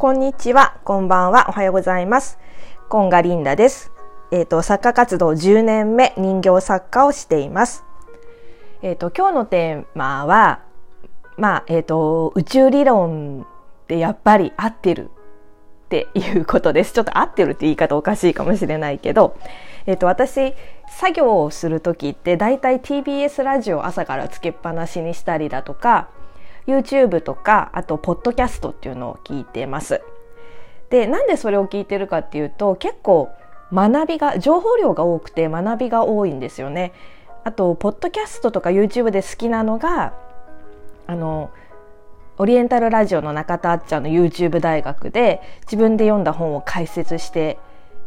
こんにちは、こんばんは、おはようございます。コンガリンダです。えっ、ー、と、作家活動10年目、人形作家をしています。えっ、ー、と、今日のテーマは、まあ、えっ、ー、と、宇宙理論ってやっぱり合ってるっていうことです。ちょっと合ってるって言い方おかしいかもしれないけど、えっ、と、私、作業をする時って大体 TBS ラジオ朝からつけっぱなしにしたりだとか、YouTube とかあとポッドキャストっていうのを聞いてます。でなんでそれを聞いてるかっていうと結構学びが情報量が多くて学びが多いんですよね。あとポッドキャストとか YouTube で好きなのがあのオリエンタルラジオの中田あっちゃんの YouTube 大学で自分で読んだ本を解説して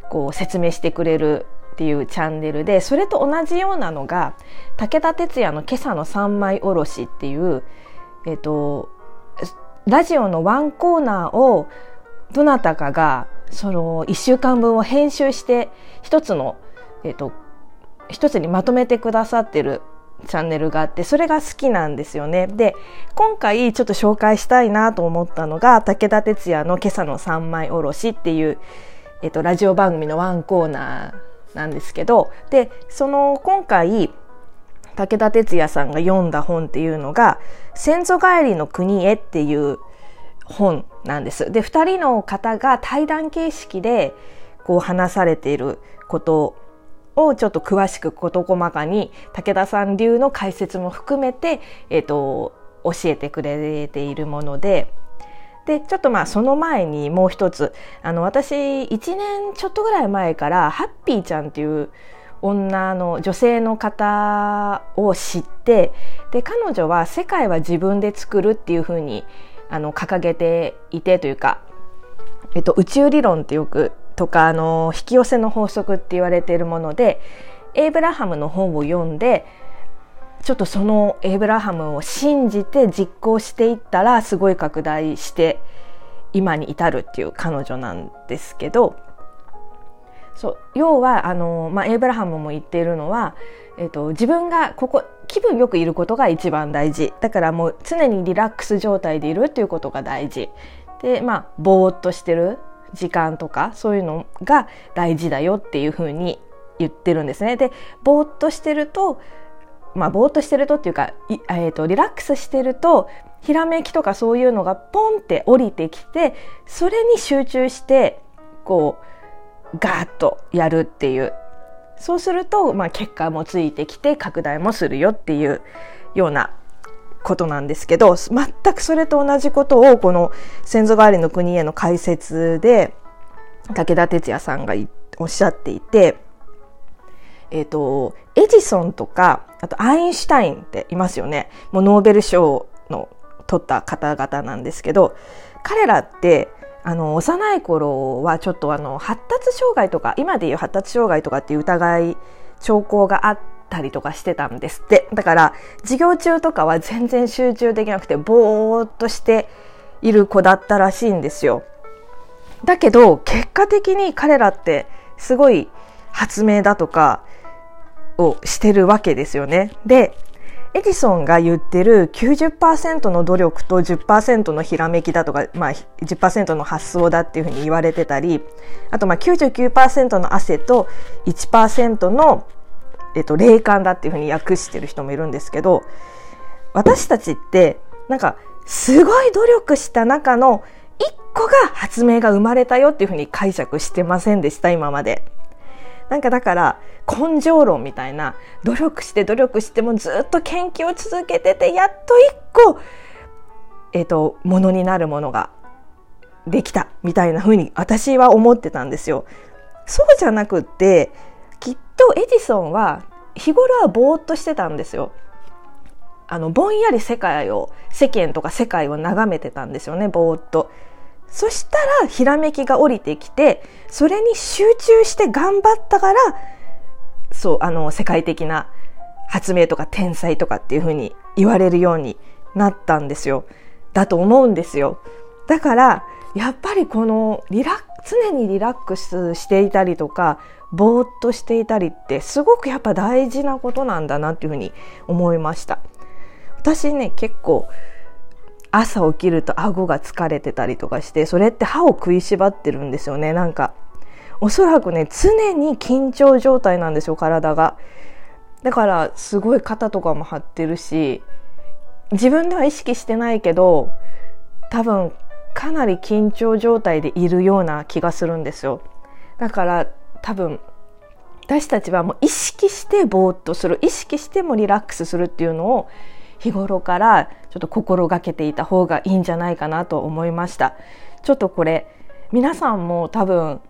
こう説明してくれるっていうチャンネルでそれと同じようなのが武田鉄矢の「今朝の三枚おろし」っていうえっ、と、ラジオのワンコーナーをどなたかがその1週間分を編集して一つの、えっ、と、一つにまとめてくださってるチャンネルがあってそれが好きなんですよね。で今回ちょっと紹介したいなと思ったのが武田鉄矢の「今朝の三枚おろし」っていう、えっと、ラジオ番組のワンコーナーなんですけどでその今回武田鉄矢さんが読んだ本っていうのが「先祖返りの国へ」っていう本なんです。で2人の方が対談形式でこう話されていることをちょっと詳しく事細かに武田さん流の解説も含めて、えーと、教えてくれているもので。でちょっとまあその前にもう一つあの私1年ちょっとぐらい前からハッピーちゃんっていう女の女性の方を知ってで彼女は世界は自分で作るっていうふうにあの掲げていてというか、えっと、宇宙理論ってよくとかあの引き寄せの法則って言われているものでエイブラハムの本を読んでちょっとそのエイブラハムを信じて実行していったらすごい拡大して今に至るっていう彼女なんですけどそう要はあの、まあ、エイブラハムも言っているのは、えーと、自分がここ気分よくいることが一番大事だからもう常にリラックス状態でいるっていうことが大事でまあぼーっとしてる時間とかそういうのが大事だよっていうふうに言ってるんですね。でぼーっとしてるとまあぼーっとしてるとっていうか、えーとリラックスしてるとひらめきとかそういうのがポンって降りてきてそれに集中してこうガーッとやるっていう。そうすると、まあ、結果もついてきて拡大もするよっていうようなことなんですけど全くそれと同じことをこの「先祖代わりの国への解説」で武田鉄矢さんがおっしゃっていて、えっ、ー、とエジソンとかあとアインシュタインっていますよね。もうノーベル賞の取った方々なんですけど彼らってあの幼い頃はちょっとあの発達障害とか今でいう発達障害とかっていう疑い兆候があったりとかしてたんですって。だから授業中とかは全然集中できなくてぼーっとしている子だったらしいんですよ。だけど結果的に彼らってすごい発明だとかをしてるわけですよね。でエジソンが言ってる90%の努力と10%のひらめきだとか、まあ、10%の発想だっていうふうに言われてたりあとまあ99%の汗と1%の、えっと、霊感だっていうふうに訳してる人もいるんですけど私たちってなんかすごい努力した中の1個が発明が生まれたよっていうふうに解釈してませんでした今まで。なんかだから根性論みたいな努力して努力してもずっと研究を続けててやっと一個えっ、ー、とものになるものができたみたいな風に私は思ってたんですよ。そうじゃなくってきっとエジソンは日頃はぼーっとしてたんですよ。あのぼんやり世界を世間とか世界を眺めてたんですよねぼーっと。そしたらひらめきが降りてきてそれに集中して頑張ったからそうあの世界的な発明とか天才とかっていうふうに言われるようになったんですよ。だと思うんですよ。だからやっぱりこのリラ常にリラックスしていたりとかぼーっとしていたりってすごくやっぱ大事なことなんだなっていうふうに思いました。私ね結構朝起きると顎が疲れてたりとかして、それって歯を食いしばってるんですよね、なんか。おそらくね、常に緊張状態なんですよ、体が。だから、すごい肩とかも張ってるし、自分では意識してないけど、多分、かなり緊張状態でいるような気がするんですよ。だから多分私たちはもう意識してぼーっとする意識してもリラックスするっていうのを日頃からちょっと心がけていた方がいいんじゃないかなと思いましたちょっとこれ皆さんも多分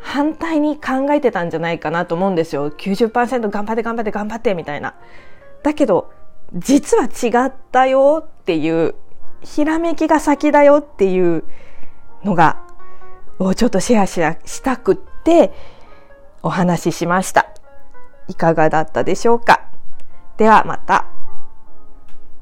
反対に考えてたんじゃないかなと思うんですよ90%頑張って頑張って頑張ってみたいなだけど実は違ったよっていうひらめきが先だよっていうのがをちょっとシェアしたくってお話ししました。いかがだったでしょうかではまた。